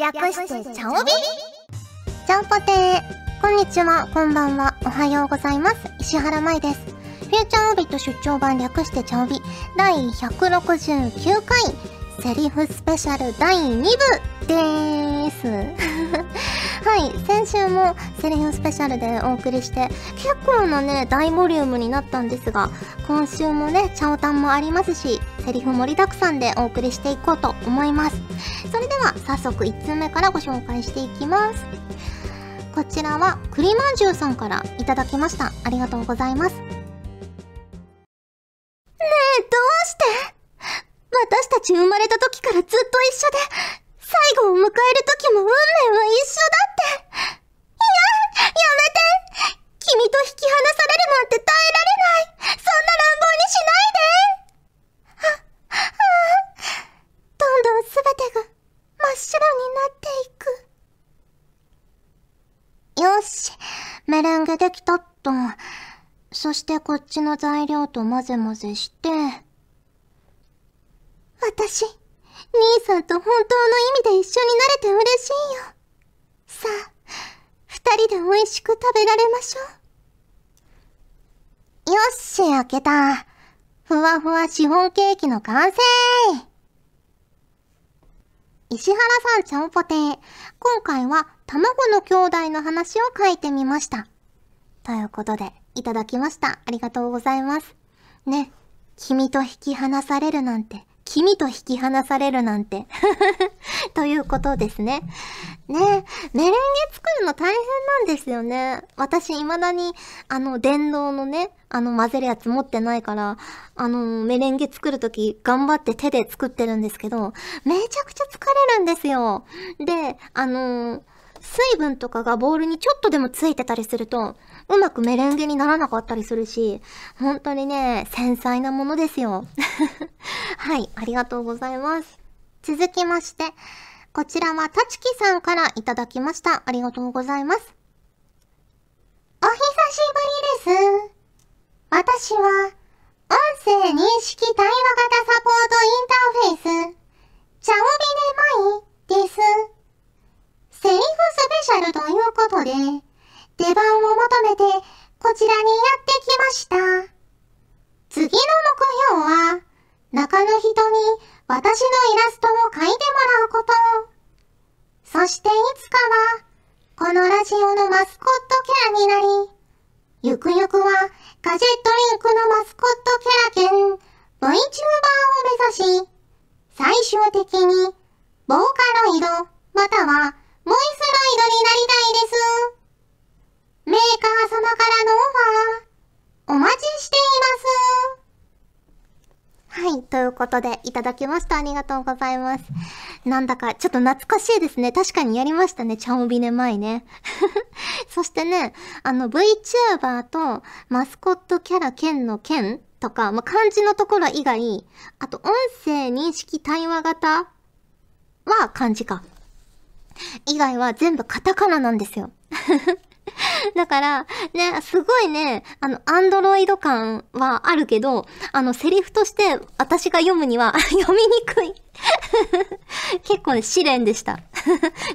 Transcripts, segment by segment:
略してチャオビ？ちゃんぽてー。こんにちは、こんばんは、おはようございます。石原舞です。フューチャーオビット出張版略してチャオビ第169回セリフスペシャル第2部でーす。はい、先週もセリフスペシャルでお送りして、結構なね、大ボリュームになったんですが、今週もね、チャオタンもありますし、セリフ盛りだくさんでお送りしていこうと思います。それでは、早速1通目からご紹介していきます。こちらは、栗まんじゅうさんからいただきました。ありがとうございます。たち生まれた時からずっと一緒で、最後を迎える時も運命は一緒だって。いや、やめて君と引き離されるなんて耐えられないそんな乱暴にしないでは、はあ、どんどんすべてが真っ白になっていく。よし、メレンゲできたっと。そしてこっちの材料と混ぜ混ぜして、私、兄さんと本当の意味で一緒になれて嬉しいよ。さあ、二人で美味しく食べられましょう。よっし、開けた。ふわふわシフォンケーキの完成石原さんちゃんぽてー。今回は卵の兄弟の話を書いてみました。ということで、いただきました。ありがとうございます。ね、君と引き離されるなんて、君と引き離されるなんて。ということですね。ねメレンゲ作るの大変なんですよね。私未だに、あの、電動のね、あの、混ぜるやつ持ってないから、あの、メレンゲ作るとき頑張って手で作ってるんですけど、めちゃくちゃ疲れるんですよ。で、あの、水分とかがボールにちょっとでもついてたりすると、うまくメレンゲにならなかったりするし、本当にね、繊細なものですよ。はい、ありがとうございます。続きまして、こちらはたちきさんからいただきました。ありがとうございます。お久しぶりです。私は、音声認識対話型サポートインターフェース、チャオビネマイです。セリフスペシャルということで、出番を求めてこちらにやってきました。次の目標は、中の人に私のイラストを描いてもらうこと。そしていつかは、このラジオのマスコットキャラになり、ゆくゆくはガジェットリンクのマスコットキャラ兼 VTuber を目指し、最終的に、ボーカロイド、または、モイスロイドになりたいです。メーカー様からのオファー、お待ちしています。はい、ということで、いただきました。ありがとうございます。なんだか、ちょっと懐かしいですね。確かにやりましたね。チャオビネ前ね。そしてね、あの、VTuber とマスコットキャラ兼の兼とか、まあ、漢字のところ以外、あと、音声認識対話型は漢字か。以外は全部カタカナなんですよ。だから、ね、すごいね、あの、アンドロイド感はあるけど、あの、セリフとして私が読むには 読みにくい。結構ね、試練でした。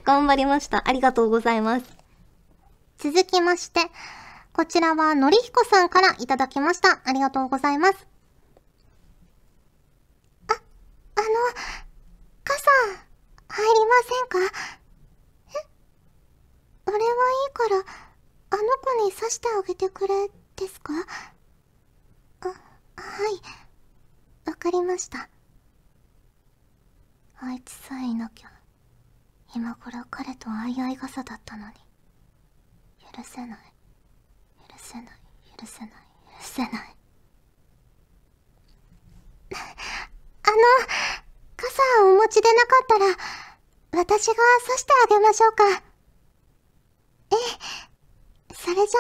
頑張りました。ありがとうございます。続きまして、こちらはのりひこさんからいただきました。ありがとうございます。あ、あの、傘、入りませんか？あれはいいから、あの子に刺してあげてくれ、ですか？あ、はい。わかりました。あいつさえいなきゃ、今頃彼と相合い傘だったのに。許せない。許せない。許せない。許せない。あの、傘をお持ちでなかったら、私が刺してあげましょうか。れじゃ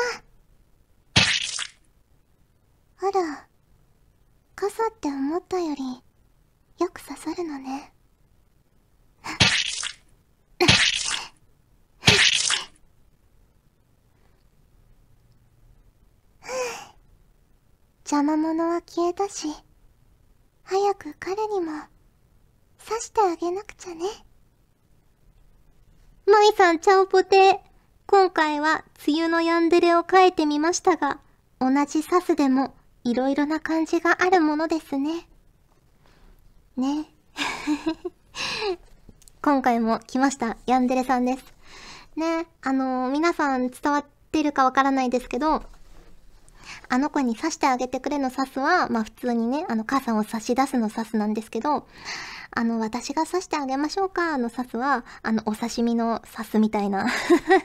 あ。あら、傘って思ったより、よく刺さるのね。邪魔者は消えたし、早く彼にも刺してあげなくちゃね。マイさん、ちゃんぽて。今回は梅雨のヤンデレを書いてみましたが、同じサスでも色々な感じがあるものですね。ね。今回も来ました。ヤンデレさんです。ね、あのー、皆さん伝わってるかわからないですけど、あの子に刺してあげてくれの刺すは、まあ普通にね、あの傘を差し出すの刺すなんですけど、あの、私が刺してあげましょうかの刺すは、あの、お刺身の刺すみたいな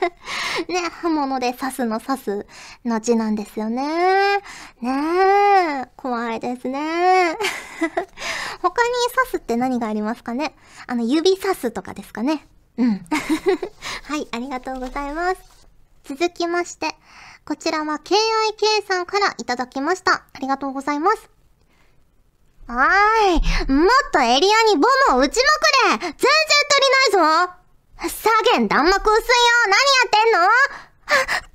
ね、刃物で刺すの刺すの字なんですよね。ねえ、怖いですね。他に刺すって何がありますかね？あの、指刺すとかですかねうん。はい、ありがとうございます。続きまして、こちらは KIK さんからいただきました。ありがとうございます。はーい。もっとエリアにボムを撃ちまくれ全然足りないぞ左舷弾幕薄いよ何やってんの？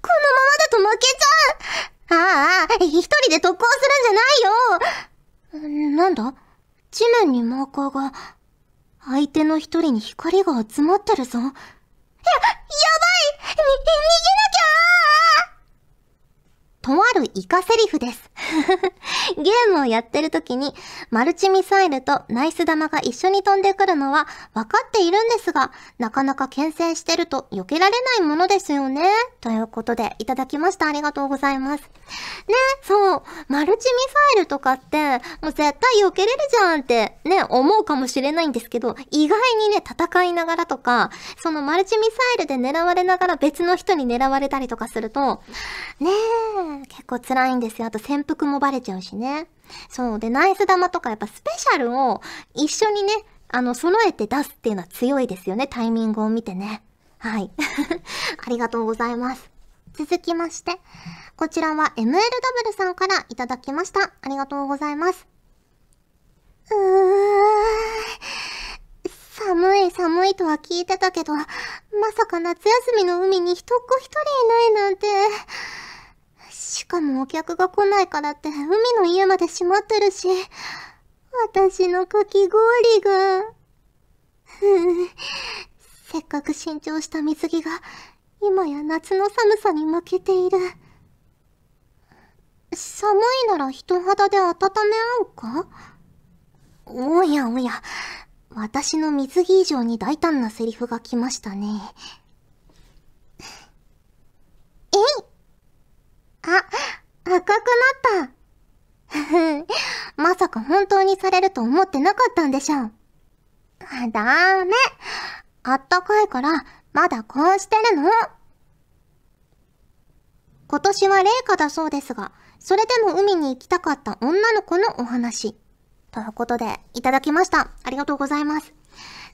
このままだと負けちゃうああ、一人で特攻するんじゃないよなんだ？地面にマーカーが、相手の一人に光が集まってるぞ。や、やばいに、逃げとあるイカセリフです。ゲームをやってる時に、マルチミサイルとナイス玉が一緒に飛んでくるのは分かっているんですが、なかなか牽制してると避けられないものですよね。ということで、いただきました。ありがとうございます。ね、そう、マルチミサイルとかって、もう絶対避けれるじゃんって、ね、思うかもしれないんですけど、意外にね、戦いながらとか、そのマルチミサイルで狙われながら別の人に狙われたりとかすると、ねえ、結構辛いんですよ。あと潜伏もバレちゃうしね。そう。で、ナイス玉とかやっぱスペシャルを一緒にね、あの、揃えて出すっていうのは強いですよね。タイミングを見てね。はい。ありがとうございます。続きまして、こちらは MLW さんからいただきました。ありがとうございます。うーん、寒い寒いとは聞いてたけど、まさか夏休みの海に人っ子一人いないなんて。しかもお客が来ないからって海の家まで閉まってるし、私のかき氷が。せっかく新調した水着が、今や夏の寒さに負けている。寒いなら人肌で温め合うか？おやおや、私の水着以上に大胆なセリフが来ましたね。えいあ、赤くなった。まさか本当にされると思ってなかったんでしょう。ダメ。あったかいから、まだこうしてるの？今年は冷夏だそうですが、それでも海に行きたかった女の子のお話。ということで、いただきました。ありがとうございます。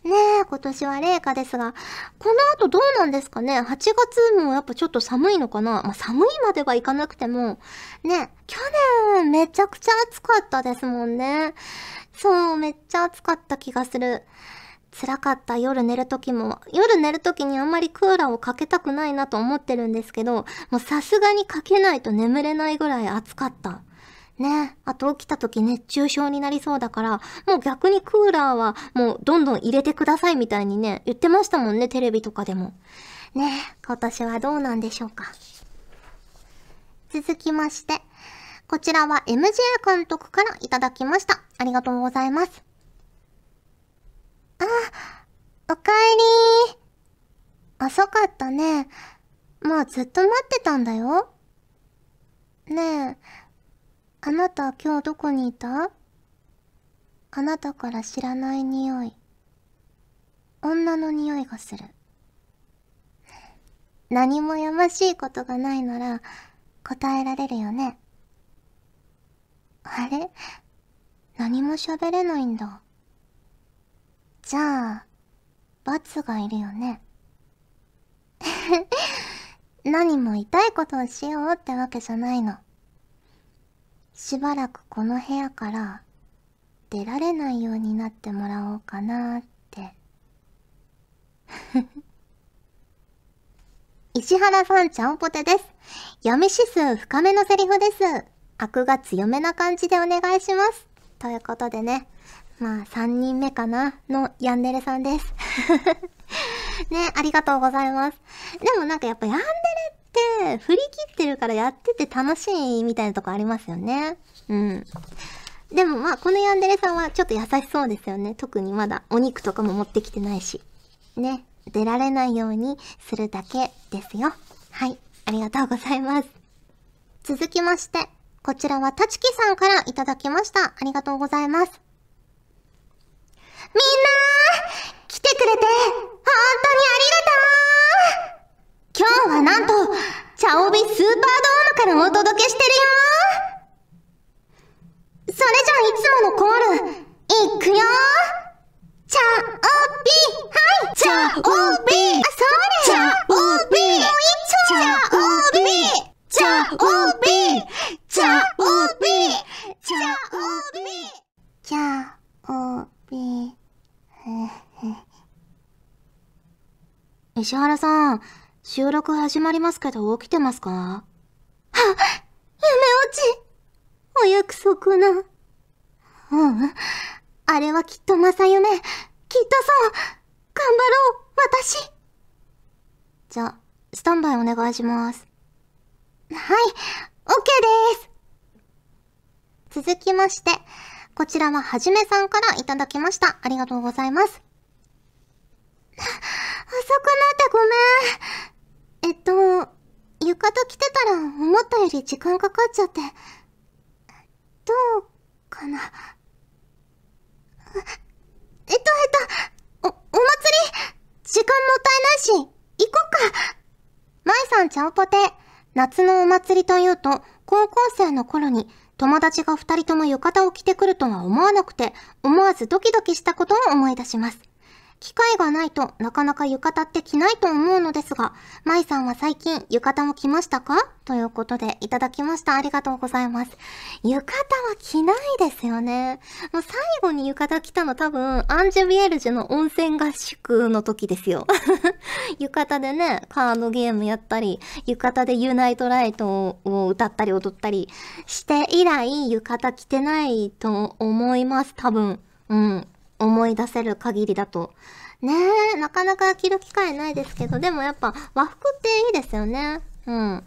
ねえ、今年は冷夏ですが、この後どうなんですかね ?8 月もやっぱちょっと寒いのかな？まあ、寒いまではいかなくても、ね、去年めちゃくちゃ暑かったですもんね。そう、めっちゃ暑かった気がする。辛かった夜寝る時も、夜寝る時にあんまりクーラーをかけたくないなと思ってるんですけど、もうさすがにかけないと眠れないぐらい暑かった。ね。あと起きた時熱中症になりそうだから、もう逆にクーラーはもうどんどん入れてくださいみたいにね、言ってましたもんね、テレビとかでも。ね今年はどうなんでしょうか。続きまして、こちらは MJ 監督からいただきました。ありがとうございます。あ、おかえり遅かったね。もうずっと待ってたんだよ。ねえ、あなた今日どこにいた？あなたから知らない匂い。女の匂いがする。何もやましいことがないなら答えられるよね。あれ？何も喋れないんだ。じゃあ、罰がいるよね。何も痛いことをしようってわけじゃないの。しばらくこの部屋から出られないようになってもらおうかなって。石原さんちゃんぽてです。闇指数深めのセリフです。悪が強めな感じでお願いします。ということでね。まあ、3人目かなのヤンデレさんです。ね、ありがとうございます。でもなんかやっぱヤンデレって振り切ってるからやってて楽しいみたいなとこありますよね。うん。でもまあ、このヤンデレさんはちょっと優しそうですよね。特にまだお肉とかも持ってきてないし。ね。出られないようにするだけですよ。はい。ありがとうございます。続きまして、こちらはたちきさんからいただきました。ありがとうございます。みんな来てくれて、本当にありがとう今日はなんと、チャオビスーパードームからお届けしてるよそれじゃあいつものコール、いくよチャオビはいチャオビあ、それチャオビもう一丁チャオビチャオビチャオビチャオビチャオビ石原さん、収録始まりますけど起きてますか？は夢落ちお約束な。ううん。あれはきっと正夢。きっとそう。頑張ろう、私。じゃ、スタンバイお願いします。はい、OK です。続きまして、こちらははじめさんからいただきました。ありがとうございます。遅くなってごめん。えっと、浴衣着てたら思ったより時間かかっちゃって。どうかな。えっと、えっと、お、お祭り？時間もったいないし、行こっか。舞さんちゃんぽて。夏のお祭りというと、高校生の頃に友達が二人とも浴衣を着てくるとは思わなくて、思わずドキドキしたことを思い出します。機会がないとなかなか浴衣って着ないと思うのですが、舞さんは最近浴衣も着ましたか？ということでいただきました。ありがとうございます。浴衣は着ないですよね。もう最後に浴衣着たの多分、アンジュビエルジュの温泉合宿の時ですよ。浴衣でね、カードゲームやったり、浴衣でユナイトライトを歌ったり踊ったりして以来、浴衣着てないと思います。多分。うん。思い出せる限りだと。ねえ、なかなか着る機会ないですけど、でもやっぱ和服っていいですよね。うん。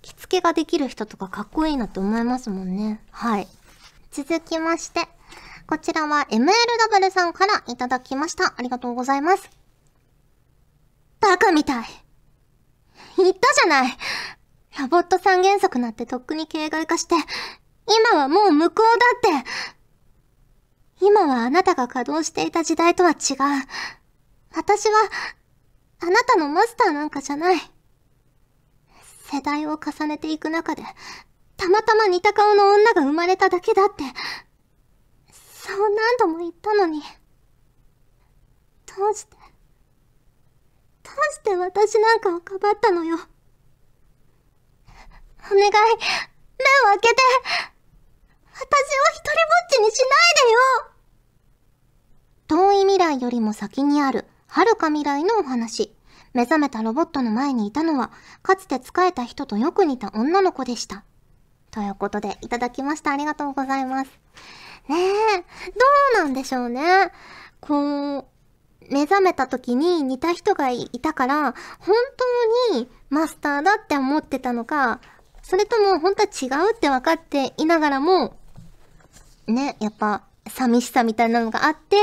着付けができる人とかかっこいいなって思いますもんね。はい。続きまして、こちらは MLW さんからいただきました。ありがとうございます。バカみたい。言ったじゃない。ロボット三原則なんてとっくに形骸化して、今はもう無効だって。今はあなたが稼働していた時代とは違う。私は、あなたのマスターなんかじゃない。世代を重ねていく中で、たまたま似た顔の女が生まれただけだって、そう何度も言ったのに。どうして、どうして私なんかをかばったのよ？お願い、目を開けて、私を一人ぼっちにしないでよ遠い未来よりも先にある、遥か未来のお話。目覚めたロボットの前にいたのは、かつて仕えた人とよく似た女の子でした。ということで、いただきました。ありがとうございます。ねえ、どうなんでしょうね。こう、目覚めた時に似た人がいたから、本当にマスターだって思ってたのか、それとも本当は違うって分かっていながらも、ね、やっぱ寂しさみたいなのがあって、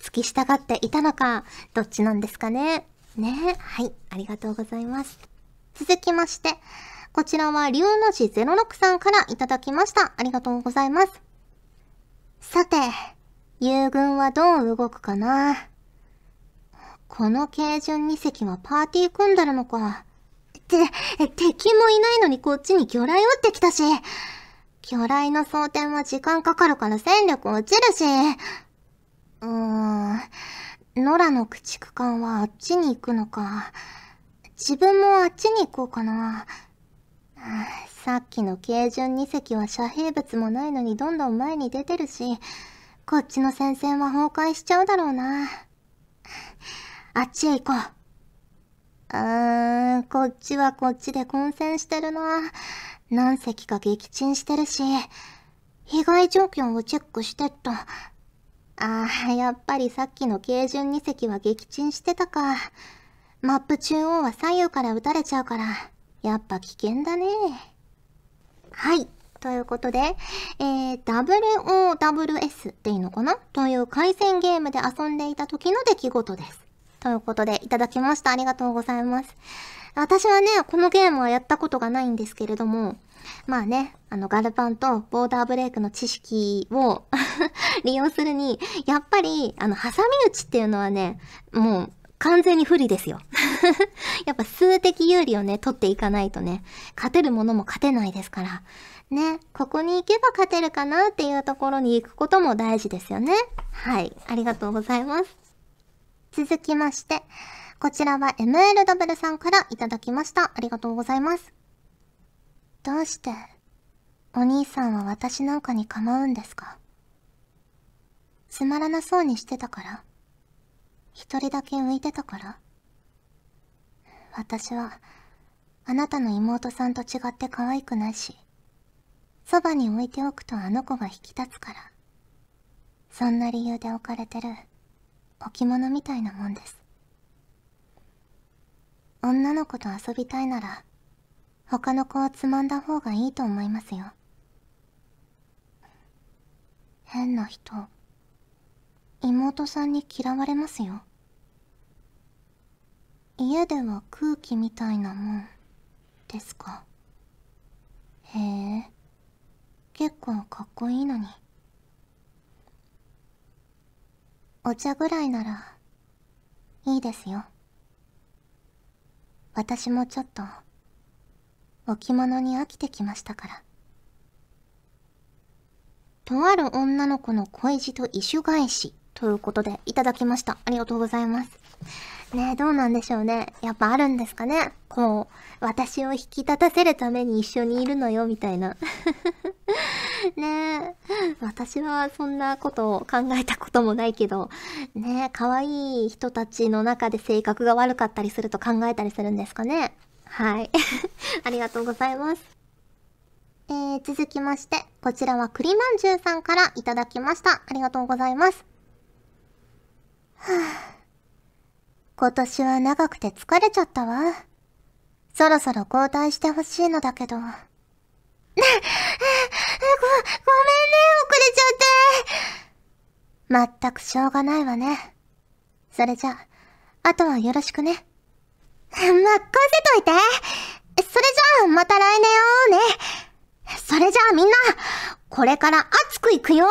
付き従っていたのか、どっちなんですかね。ねはい、ありがとうございます。続きまして、こちらは龍の字06さんからいただきました。ありがとうございます。さて、遊軍はどう動くかなこの軽順2隻はパーティー組んでるのか。って、敵もいないのにこっちに魚雷撃ってきたし、魚雷の装填は時間かかるから戦力落ちるし。うーん。野良の駆逐艦はあっちに行くのか。自分もあっちに行こうかな。さっきの軽巡2隻は遮蔽物もないのにどんどん前に出てるし、こっちの戦線は崩壊しちゃうだろうな。あっちへ行こう。あーん、こっちはこっちで混戦してるな。何隻か撃沈してるし、被害状況をチェックしてっと。ああ、やっぱりさっきの軽巡2隻は撃沈してたか。マップ中央は左右から撃たれちゃうから、やっぱ危険だね。はい。ということで、えー、WOWS っていいのかな？という回線ゲームで遊んでいた時の出来事です。ということで、いただきました。ありがとうございます。私はね、このゲームはやったことがないんですけれども、まあね、あの、ガルパンとボーダーブレイクの知識を 利用するに、やっぱり、あの、挟み撃ちっていうのはね、もう、完全に不利ですよ。やっぱ数的有利をね、取っていかないとね、勝てるものも勝てないですから。ね、ここに行けば勝てるかなっていうところに行くことも大事ですよね。はい、ありがとうございます。続きまして、こちらは MLW さんからいただきました。ありがとうございます。どうして、お兄さんは私なんかに構うんですか？つまらなそうにしてたから一人だけ浮いてたから私は、あなたの妹さんと違って可愛くないし、そばに置いておくとあの子が引き立つから。そんな理由で置かれてる置物みたいなもんです。女の子と遊びたいなら、他の子をつまんだ方がいいと思いますよ。変な人、妹さんに嫌われますよ。家では空気みたいなもんですか？へえ、結構かっこいいのに。お茶ぐらいなら、いいですよ。私もちょっと、置物に飽きてきましたから。とある女の子の恋路と異種返し。ということで、いただきました。ありがとうございます。ねえどうなんでしょうね。やっぱあるんですかねこう、私を引き立たせるために一緒にいるのよ、みたいな。ねえ私はそんなことを考えたこともないけど、ねえ可愛い人たちの中で性格が悪かったりすると考えたりするんですかねはい。ありがとうございます。えー、続きまして、こちらは栗まんじゅうさんからいただきました。ありがとうございます。はぁ、今年は長くて疲れちゃったわ。そろそろ交代してほしいのだけど。ご、ごめんね、遅れちゃって。まったくしょうがないわね。それじゃ、あとはよろしくね。任せといて。それじゃあ、また来年会おうね。それじゃあみんな、これから熱くいくよ。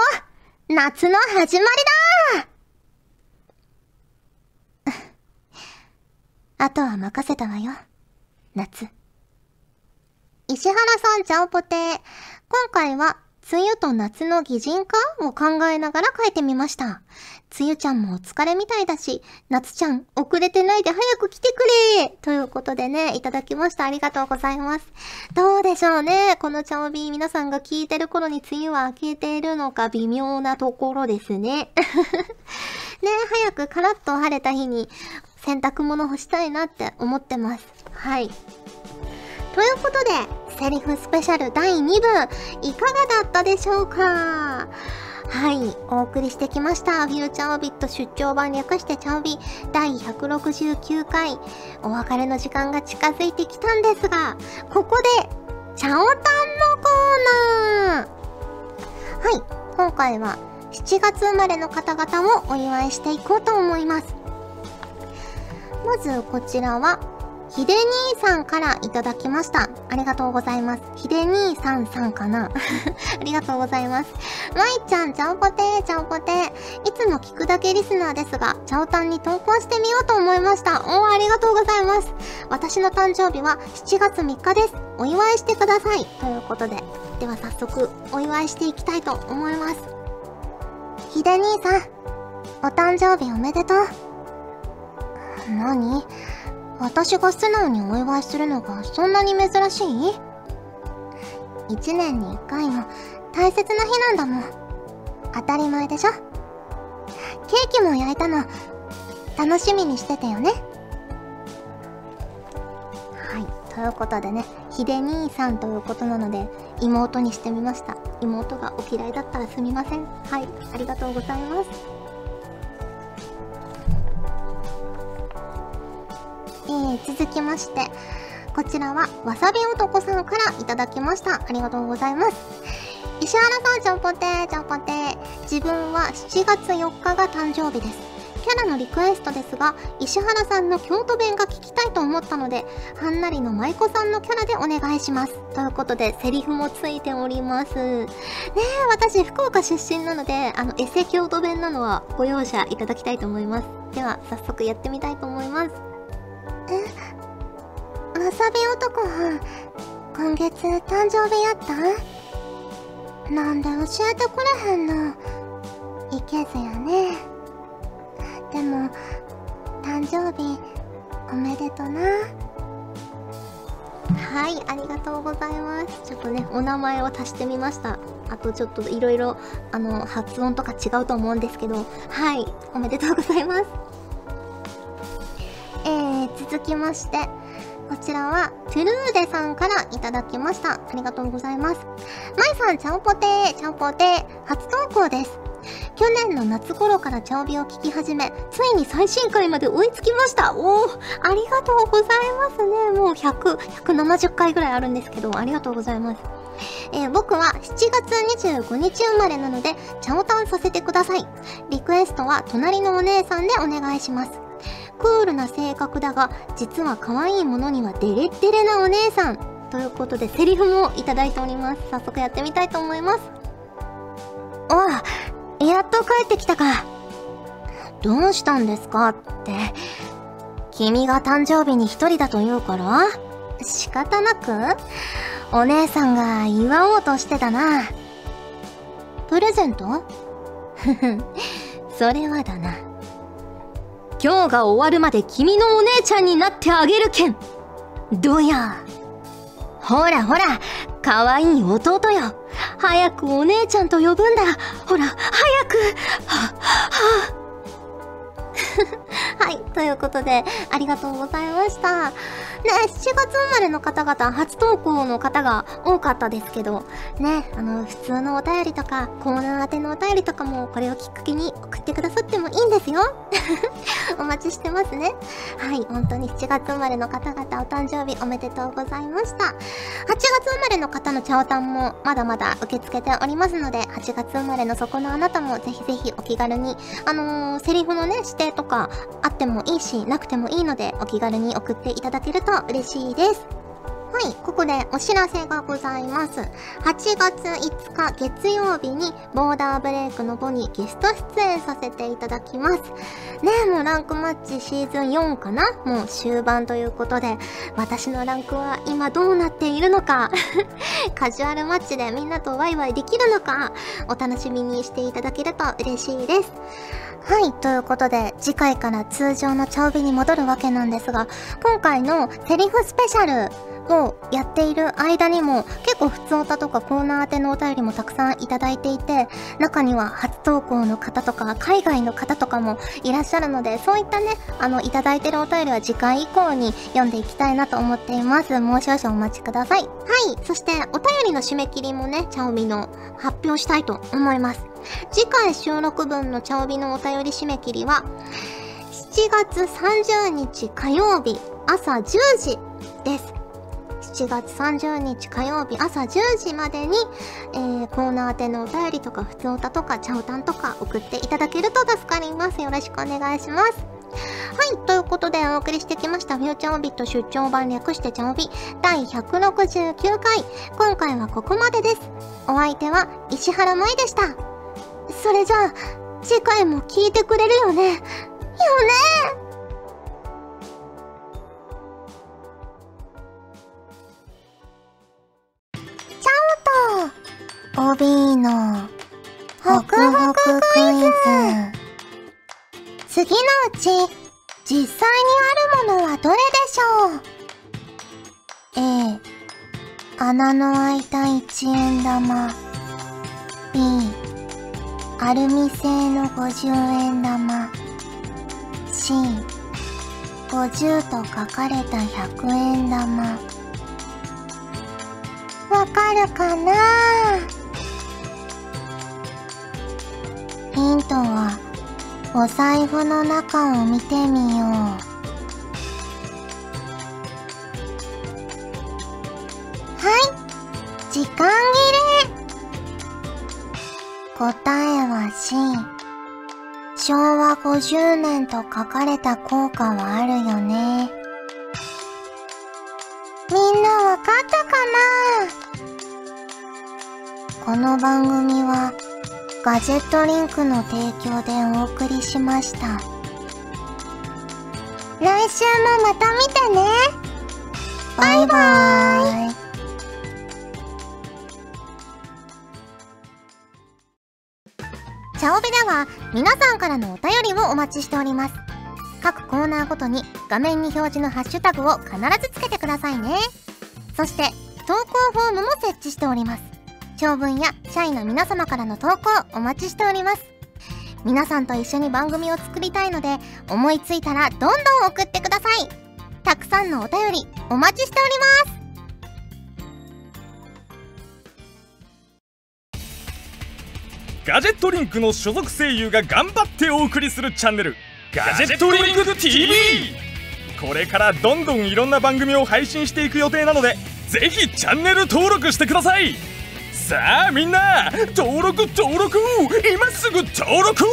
夏の始まりだあとは任せたわよ。夏。石原さん、ちゃんぽて。今回は、梅雨と夏の擬人化を考えながら書いてみました。梅雨ちゃんもお疲れみたいだし、夏ちゃん遅れてないで早く来てくれということでね、いただきました。ありがとうございます。どうでしょうねこのチャオビー皆さんが聞いてる頃に梅雨は明けているのか微妙なところですね。ね早くカラッと晴れた日に洗濯物干したいなって思ってます。はい。ということで、セリフスペシャル第2部、いかがだったでしょうか？はい、お送りしてきました。フューチャーオビット出張版略してチャオビ第169回。お別れの時間が近づいてきたんですが、ここで、チャオタンのコーナーはい、今回は7月生まれの方々をお祝いしていこうと思います。まずこちらは、ひで兄さんからいただきました。ありがとうございます。ひで兄さんさんかな ありがとうございます。まいちゃん、ちゃんぽてー、ちゃんぽてー。いつも聞くだけリスナーですが、ちゃおたんに投稿してみようと思いました。おー、ありがとうございます。私の誕生日は7月3日です。お祝いしてください。ということで、では早速、お祝いしていきたいと思います。ひで兄さん、お誕生日おめでとう。何？私が素直にお祝いするのがそんなに珍しい？一年に一回の大切な日なんだもん。当たり前でしょ？ケーキも焼いたの、楽しみにしててよね。はい、ということでね、ひで兄さんということなので、妹にしてみました。妹がお嫌いだったらすみません。はい、ありがとうございます。続きまして、こちらはわさび男さんからいただきました。ありがとうございます。石原さん、ちゃんぽてー、ちゃんぽてー。自分は7月4日が誕生日です。キャラのリクエストですが、石原さんの京都弁が聞きたいと思ったので、はんなりの舞妓さんのキャラでお願いします。ということで、セリフもついております。ねえ、私、福岡出身なので、あの、エセ京都弁なのはご容赦いただきたいと思います。では、早速やってみたいと思います。わさび男は、今月誕生日やった？なんで教えてくれへんの？いけずやね。でも、誕生日、おめでとな。はい、ありがとうございます。ちょっとね、お名前を足してみました。あとちょっといろいろ、あの、発音とか違うと思うんですけど、はい、おめでとうございます。えー、続きまして、こちらは、トゥルーデさんからいただきました。ありがとうございます。まいさん、ちゃんぽてー、ちゃんぽてー、初投稿です。去年の夏頃からチャオビを聞き始め、ついに最新回まで追いつきました。おー、ありがとうございますね。もう100、170回ぐらいあるんですけど、ありがとうございます。えー、僕は7月25日生まれなので、チャオタンさせてください。リクエストは隣のお姉さんでお願いします。クールな性格だが、実は可愛いものにはデレッデレなお姉さん。ということで、セリフもいただいております。早速やってみたいと思います。おあ、やっと帰ってきたか。どうしたんですかって。君が誕生日に一人だと言うから仕方なくお姉さんが祝おうとしてたな。プレゼント？ふふ、それはだな。今日が終わるまで君のお姉ちゃんになってあげるけん。どや。ほらほら、かわいい弟よ。早くお姉ちゃんと呼ぶんだ。ほら、早く。は、は、はい、ということで、ありがとうございました。ね、7月生まれの方々、初投稿の方が多かったですけど、ね、あの、普通のお便りとか、コーナー宛てのお便りとかも、これをきっかけに送ってくださってもいいんですよ。お待ちしてますね。はい、本当に7月生まれの方々、お誕生日おめでとうございました。8月生まれの方のチャオタンも、まだまだ受け付けておりますので、8月生まれのそこのあなたも、ぜひぜひお気軽に、あのー、セリフのね、指定とか、あってもいいし、なくてもいいので、お気軽に送っていただけると嬉しいです。はい、ここでお知らせがございます。8月5日月曜日にボーダーブレイクのボにゲスト出演させていただきます。ねえ、もうランクマッチシーズン4かな？もう終盤ということで、私のランクは今どうなっているのか？カジュアルマッチでみんなとワイワイできるのか、お楽しみにしていただけると嬉しいです。はい、ということで、次回から通常のチャオビに戻るわけなんですが、今回のセリフスペシャルをやっている間にも、結構普通歌とかコーナー宛てのお便りもたくさんいただいていて、中には初投稿の方とか、海外の方とかもいらっしゃるので、そういったね、あの、いただいてるお便りは次回以降に読んでいきたいなと思っています。もう少々お待ちください。はい、そしてお便りの締め切りもね、チャオミの発表したいと思います。次回収録分の茶帯のお便り締め切りは、7月30日火曜日朝10時です。7月30日火曜日朝10時までに、えー、コーナー宛てのお便りとか、普通歌とか、チャオタンとか送っていただけると助かります。よろしくお願いします。はい、ということでお送りしてきましたフューチャーオビット出張版略してチャオビ第169回。今回はここまでです。お相手は石原舞でした。それじゃあ、次回も聞いてくれるよね。よねおと、おびーの、ホクホククイズ。次のうち、実際にあるものはどれでしょう ?A、穴の開いた一円玉。B、アルミ製の50円玉。C、50と書かれた100円玉。わかるかなヒントは、お財布の中を見てみよう。はい時間切れ。答えは C 昭和50年と書かれた効果はあるよね。みんなわかったかな？この番組はガジェットリンクの提供でお送りしました。来週もまた見てねバイバーイチャオベでは皆さんからのお便りをお待ちしております。各コーナーごとに画面に表示のハッシュタグを必ずつけてくださいね。そして投稿フォームも設置しております。長文や社員の皆様からの投稿お待ちしております。皆さんと一緒に番組を作りたいので、思いついたらどんどん送ってください。たくさんのお便りお待ちしております。ガジェットリンクの所属声優が頑張ってお送りするチャンネルガジェットリンク TV これからどんどんいろんな番組を配信していく予定なのでぜひチャンネル登録してくださいさあみんな登録登録今すぐ登録